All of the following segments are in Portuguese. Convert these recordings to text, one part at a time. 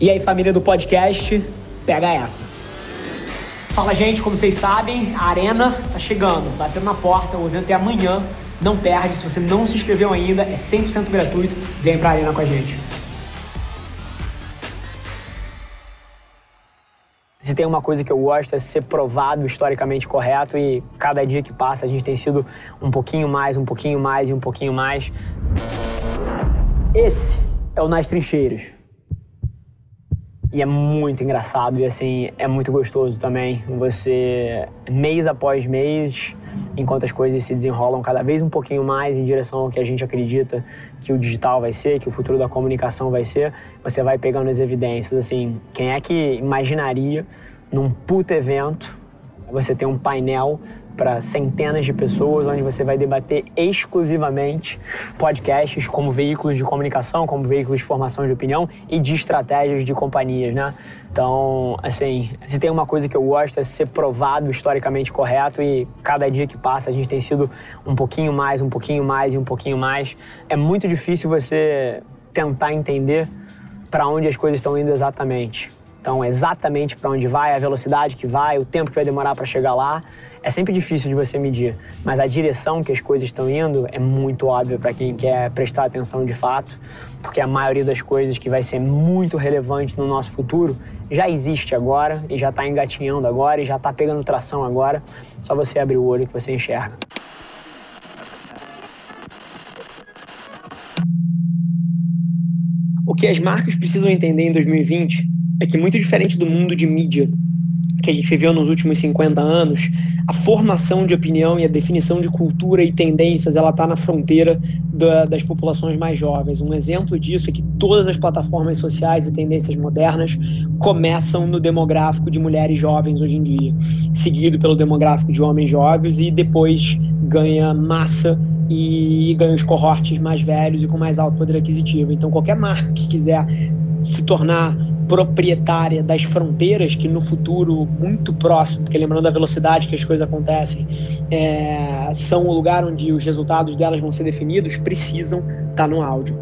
E aí, família do podcast, pega essa. Fala, gente, como vocês sabem, a Arena tá chegando, batendo na porta, o evento é amanhã. Não perde, se você não se inscreveu ainda, é 100% gratuito. Vem pra Arena com a gente. Se tem uma coisa que eu gosto é ser provado historicamente correto e cada dia que passa a gente tem sido um pouquinho mais, um pouquinho mais e um pouquinho mais. Esse é o Nas Trincheiras. E é muito engraçado e assim, é muito gostoso também. Você, mês após mês, enquanto as coisas se desenrolam cada vez um pouquinho mais em direção ao que a gente acredita que o digital vai ser, que o futuro da comunicação vai ser, você vai pegando as evidências. Assim, quem é que imaginaria num puto evento você ter um painel para centenas de pessoas, onde você vai debater exclusivamente podcasts como veículos de comunicação, como veículos de formação de opinião e de estratégias de companhias, né? Então, assim, se tem uma coisa que eu gosto é ser provado historicamente correto e cada dia que passa a gente tem sido um pouquinho mais, um pouquinho mais e um pouquinho mais. É muito difícil você tentar entender para onde as coisas estão indo exatamente. Então, exatamente para onde vai, a velocidade que vai, o tempo que vai demorar para chegar lá, é sempre difícil de você medir. Mas a direção que as coisas estão indo é muito óbvia para quem quer prestar atenção de fato, porque a maioria das coisas que vai ser muito relevante no nosso futuro já existe agora e já está engatinhando agora e já está pegando tração agora. Só você abrir o olho que você enxerga. O que as marcas precisam entender em 2020 é que, muito diferente do mundo de mídia que a gente viveu nos últimos 50 anos, a formação de opinião e a definição de cultura e tendências, ela está na fronteira da, das populações mais jovens. Um exemplo disso é que todas as plataformas sociais e tendências modernas começam no demográfico de mulheres jovens hoje em dia, seguido pelo demográfico de homens jovens e depois ganha massa e ganha os cohortes mais velhos e com mais alto poder aquisitivo. Então, qualquer marca que quiser se tornar proprietária das fronteiras que no futuro muito próximo, porque lembrando a velocidade que as coisas acontecem, é, são o lugar onde os resultados delas vão ser definidos, precisam estar tá no áudio.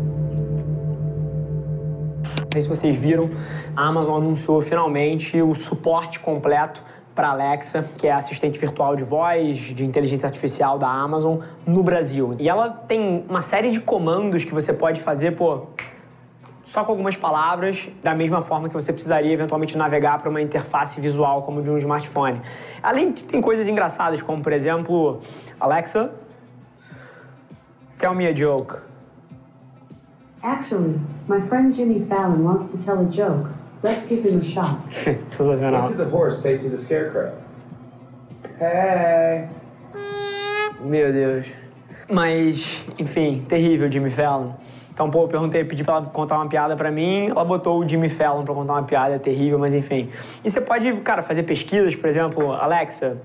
Não sei se vocês viram, a Amazon anunciou finalmente o suporte completo para Alexa, que é assistente virtual de voz, de inteligência artificial da Amazon no Brasil. E ela tem uma série de comandos que você pode fazer, pô, só com algumas palavras, da mesma forma que você precisaria eventualmente navegar para uma interface visual como de um smartphone. Além de tem coisas engraçadas, como por exemplo, Alexa, tell me a joke. Actually, my friend Jimmy Fallon wants to tell a joke. Let's give him a shot. What did the horse say to the scarecrow? Hey. Meu Deus. Mas, enfim, terrível Jimmy Fallon. Então, pô, eu perguntei, pedi pra ela contar uma piada pra mim, ela botou o Jimmy Fallon pra contar uma piada terrível, mas enfim. E você pode, cara, fazer pesquisas, por exemplo, Alexa,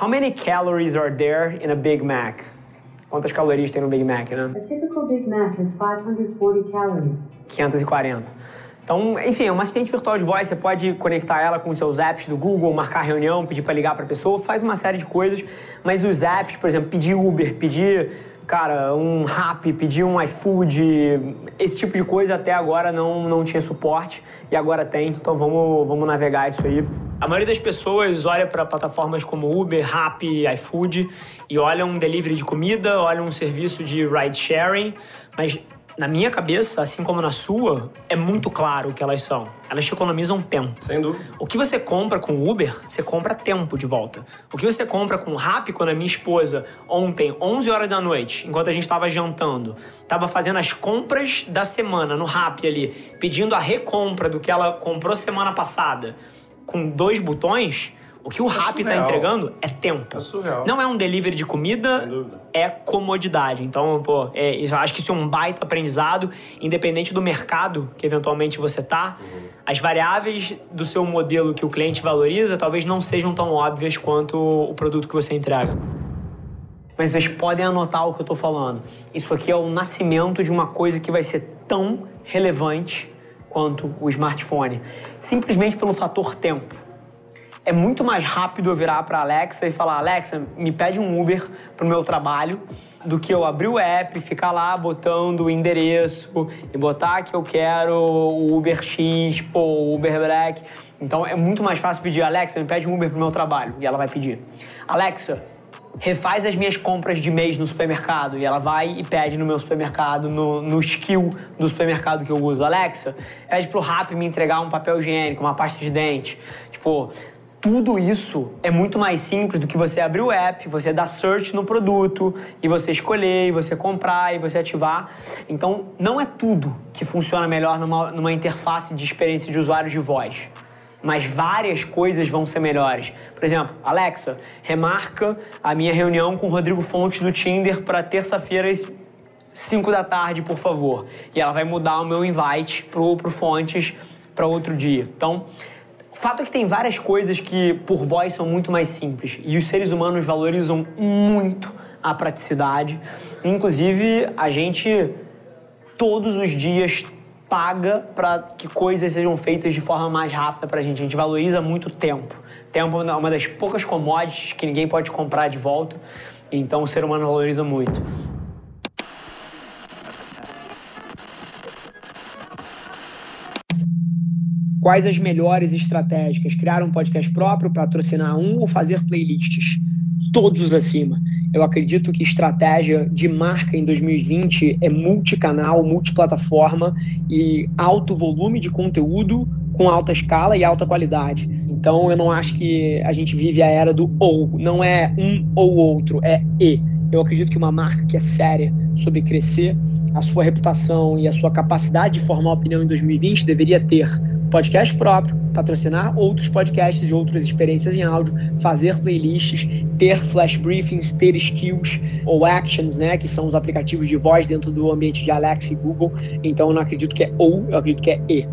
how many calories are there in a Big Mac? Quantas calorias tem no Big Mac, né? A typical Big Mac has 540 calories. 540. Então, enfim, é uma assistente virtual de voz, você pode conectar ela com os seus apps do Google, marcar reunião, pedir para ligar para a pessoa, faz uma série de coisas, mas os apps, por exemplo, pedir Uber, pedir cara, um rap, pedir um iFood, esse tipo de coisa até agora não, não tinha suporte e agora tem, então vamos, vamos navegar isso aí. A maioria das pessoas olha para plataformas como Uber, Rappi, iFood e olham um delivery de comida, olham um serviço de ride sharing, mas na minha cabeça, assim como na sua, é muito claro o que elas são. Elas te economizam tempo. Sem dúvida. O que você compra com Uber, você compra tempo de volta. O que você compra com Rappi, quando a minha esposa, ontem, 11 horas da noite, enquanto a gente estava jantando, estava fazendo as compras da semana no Rappi ali, pedindo a recompra do que ela comprou semana passada, com dois botões, o que o é Rappi está entregando é tempo. É surreal. Não é um delivery de comida, é comodidade. Então, pô, é, eu acho que isso é um baita aprendizado, independente do mercado que eventualmente você tá. Uhum. As variáveis do seu modelo que o cliente valoriza talvez não sejam tão óbvias quanto o produto que você entrega. Mas vocês podem anotar o que eu estou falando. Isso aqui é o nascimento de uma coisa que vai ser tão relevante quanto o smartphone. Simplesmente pelo fator tempo. É muito mais rápido eu virar para Alexa e falar: Alexa, me pede um Uber para o meu trabalho, do que eu abrir o app, ficar lá botando o endereço e botar que eu quero o Uber X, o Uber Black. Então é muito mais fácil pedir: Alexa, me pede um Uber para o meu trabalho. E ela vai pedir: Alexa, refaz as minhas compras de mês no supermercado. E ela vai e pede no meu supermercado, no, no skill do supermercado que eu uso. Alexa, pede pro Rap me entregar um papel higiênico, uma pasta de dente. Tipo, tudo isso é muito mais simples do que você abrir o app, você dar search no produto e você escolher, e você comprar e você ativar. Então, não é tudo que funciona melhor numa, numa interface de experiência de usuário de voz. Mas várias coisas vão ser melhores. Por exemplo, Alexa, remarca a minha reunião com o Rodrigo Fontes do Tinder para terça-feira 5 da tarde, por favor. E ela vai mudar o meu invite pro, pro Fontes para outro dia. Então, o fato é que tem várias coisas que, por voz, são muito mais simples. E os seres humanos valorizam muito a praticidade. Inclusive, a gente, todos os dias, paga para que coisas sejam feitas de forma mais rápida para a gente. A gente valoriza muito o tempo. Tempo é uma das poucas commodities que ninguém pode comprar de volta. Então, o ser humano valoriza muito. Quais as melhores estratégias? Criar um podcast próprio, patrocinar um ou fazer playlists? Todos os acima. Eu acredito que estratégia de marca em 2020 é multicanal, multiplataforma e alto volume de conteúdo com alta escala e alta qualidade. Então eu não acho que a gente vive a era do ou, não é um ou outro, é e. Eu acredito que uma marca que é séria sobre crescer, a sua reputação e a sua capacidade de formar opinião em 2020 deveria ter podcast próprio, patrocinar outros podcasts de outras experiências em áudio, fazer playlists, ter flash briefings, ter skills ou actions, né, que são os aplicativos de voz dentro do ambiente de Alexa e Google. Então eu não acredito que é ou, eu acredito que é e.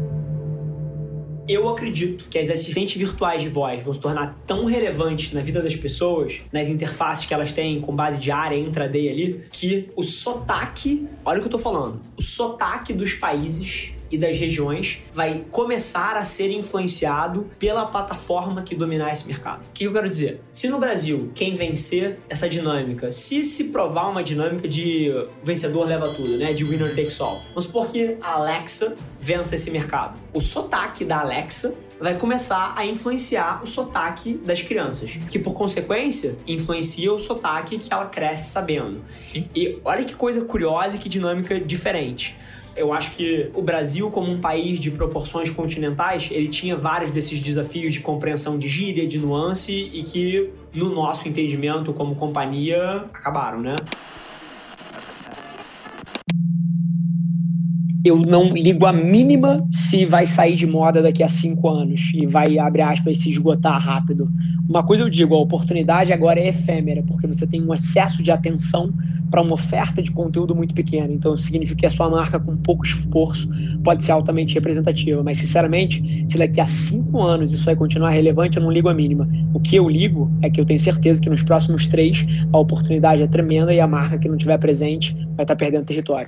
Eu acredito que as assistentes virtuais de voz vão se tornar tão relevantes na vida das pessoas, nas interfaces que elas têm com base diária, intraday ali, que o sotaque, olha o que eu tô falando, o sotaque dos países e das regiões vai começar a ser influenciado pela plataforma que dominar esse mercado. O que eu quero dizer? Se no Brasil quem vencer essa dinâmica, se se provar uma dinâmica de vencedor leva tudo, né, de winner takes all, vamos supor que a Alexa vença esse mercado. O sotaque da Alexa vai começar a influenciar o sotaque das crianças, que por consequência influencia o sotaque que ela cresce sabendo. Sim. E olha que coisa curiosa e que dinâmica diferente. Eu acho que o Brasil, como um país de proporções continentais, ele tinha vários desses desafios de compreensão de gíria, de nuance e que, no nosso entendimento como companhia, acabaram, né? Eu não ligo a mínima se vai sair de moda daqui a cinco anos e vai, abre aspas, se esgotar rápido. Uma coisa eu digo, a oportunidade agora é efêmera, porque você tem um excesso de atenção para uma oferta de conteúdo muito pequena. Então, isso significa que a sua marca, com pouco esforço, pode ser altamente representativa. Mas, sinceramente, se daqui a cinco anos isso vai continuar relevante, eu não ligo a mínima. O que eu ligo é que eu tenho certeza que nos próximos três a oportunidade é tremenda e a marca que não estiver presente vai estar perdendo território.